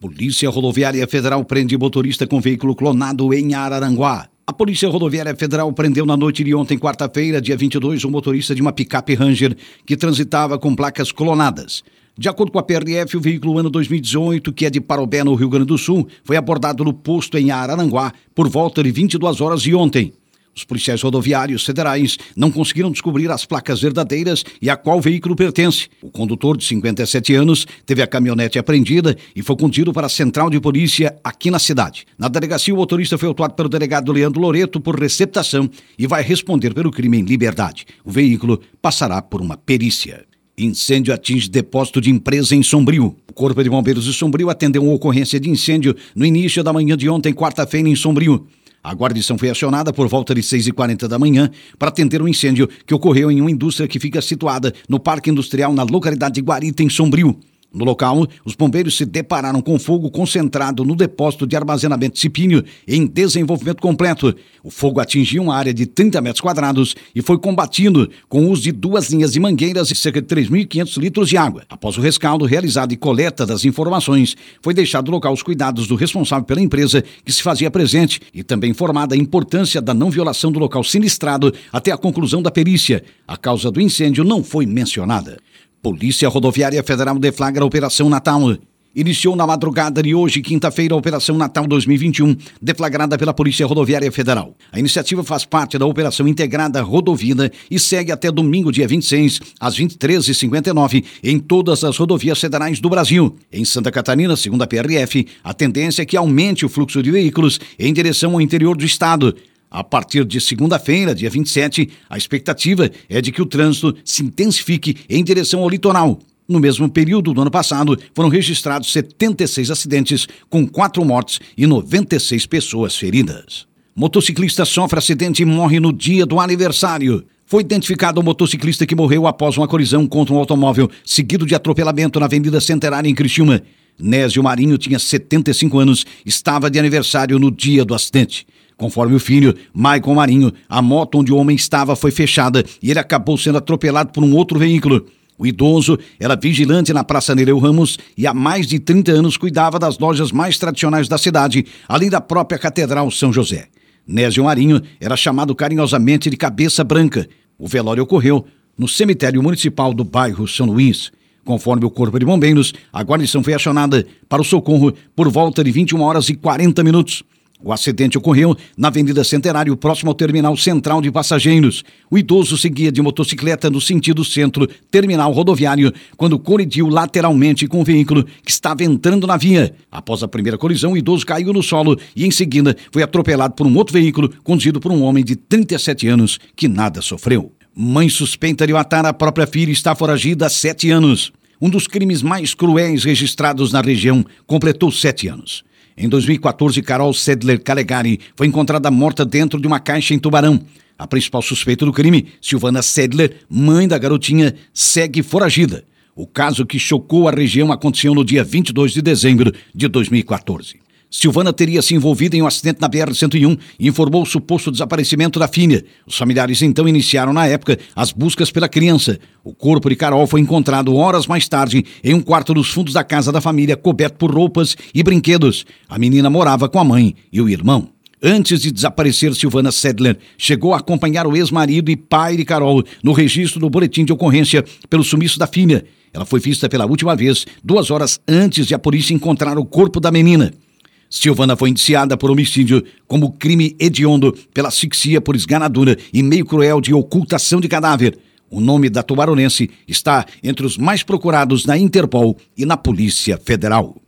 Polícia Rodoviária Federal prende motorista com veículo clonado em Araranguá. A Polícia Rodoviária Federal prendeu na noite de ontem, quarta-feira, dia 22, um motorista de uma picape Ranger que transitava com placas clonadas. De acordo com a PRF, o veículo ano 2018, que é de Parobé, no Rio Grande do Sul, foi abordado no posto em Araranguá por volta de 22 horas de ontem. Os policiais rodoviários federais não conseguiram descobrir as placas verdadeiras e a qual veículo pertence. O condutor, de 57 anos, teve a caminhonete apreendida e foi conduzido para a central de polícia aqui na cidade. Na delegacia, o motorista foi autuado pelo delegado Leandro Loreto por receptação e vai responder pelo crime em liberdade. O veículo passará por uma perícia. Incêndio atinge depósito de empresa em Sombrio. O Corpo de Bombeiros de Sombrio atendeu uma ocorrência de incêndio no início da manhã de ontem, quarta-feira, em Sombrio. A guarnição foi acionada por volta de 6h40 da manhã para atender um incêndio que ocorreu em uma indústria que fica situada no Parque Industrial na localidade de Guarita, em Sombrio. No local, os bombeiros se depararam com fogo concentrado no depósito de armazenamento cipínio em desenvolvimento completo. O fogo atingiu uma área de 30 metros quadrados e foi combatido com o uso de duas linhas de mangueiras e cerca de 3.500 litros de água. Após o rescaldo realizado e coleta das informações, foi deixado no local os cuidados do responsável pela empresa que se fazia presente e também informada a importância da não violação do local sinistrado até a conclusão da perícia. A causa do incêndio não foi mencionada. Polícia Rodoviária Federal deflagra a Operação Natal. Iniciou na madrugada de hoje, quinta-feira, a Operação Natal 2021, deflagrada pela Polícia Rodoviária Federal. A iniciativa faz parte da Operação Integrada Rodovida e segue até domingo, dia 26, às 23h59, em todas as rodovias federais do Brasil. Em Santa Catarina, segundo a PRF, a tendência é que aumente o fluxo de veículos em direção ao interior do estado. A partir de segunda-feira, dia 27, a expectativa é de que o trânsito se intensifique em direção ao litoral. No mesmo período do ano passado, foram registrados 76 acidentes, com quatro mortes e 96 pessoas feridas. Motociclista sofre acidente e morre no dia do aniversário. Foi identificado o motociclista que morreu após uma colisão contra um automóvel, seguido de atropelamento na Avenida Centenária, em Criciúma. Nésio Marinho tinha 75 anos, estava de aniversário no dia do acidente. Conforme o filho, Maicon Marinho, a moto onde o homem estava foi fechada e ele acabou sendo atropelado por um outro veículo. O idoso era vigilante na Praça Nereu Ramos e há mais de 30 anos cuidava das lojas mais tradicionais da cidade, além da própria Catedral São José. Nésio Marinho era chamado carinhosamente de Cabeça Branca. O velório ocorreu no cemitério municipal do bairro São Luís. Conforme o Corpo de Bombeiros, a guarnição foi acionada para o socorro por volta de 21 horas e 40 minutos. O acidente ocorreu na Avenida Centenário, próximo ao terminal central de passageiros. O idoso seguia de motocicleta no sentido centro-terminal rodoviário quando colidiu lateralmente com o veículo que estava entrando na via. Após a primeira colisão, o idoso caiu no solo e, em seguida, foi atropelado por um outro veículo conduzido por um homem de 37 anos que nada sofreu. Mãe suspeita de matar a própria filha está foragida há sete anos. Um dos crimes mais cruéis registrados na região completou sete anos. Em 2014, Carol Sedler Calegari foi encontrada morta dentro de uma caixa em Tubarão. A principal suspeita do crime, Silvana Sedler, mãe da garotinha, segue foragida. O caso que chocou a região aconteceu no dia 22 de dezembro de 2014. Silvana teria se envolvido em um acidente na BR-101 e informou o suposto desaparecimento da filha. Os familiares então iniciaram, na época, as buscas pela criança. O corpo de Carol foi encontrado horas mais tarde em um quarto dos fundos da casa da família, coberto por roupas e brinquedos. A menina morava com a mãe e o irmão. Antes de desaparecer, Silvana Sedler chegou a acompanhar o ex-marido e pai de Carol no registro do boletim de ocorrência pelo sumiço da filha. Ela foi vista pela última vez duas horas antes de a polícia encontrar o corpo da menina. Silvana foi indiciada por homicídio como crime hediondo pela asfixia por esganadura e meio cruel de ocultação de cadáver. O nome da tubaronense está entre os mais procurados na Interpol e na Polícia Federal.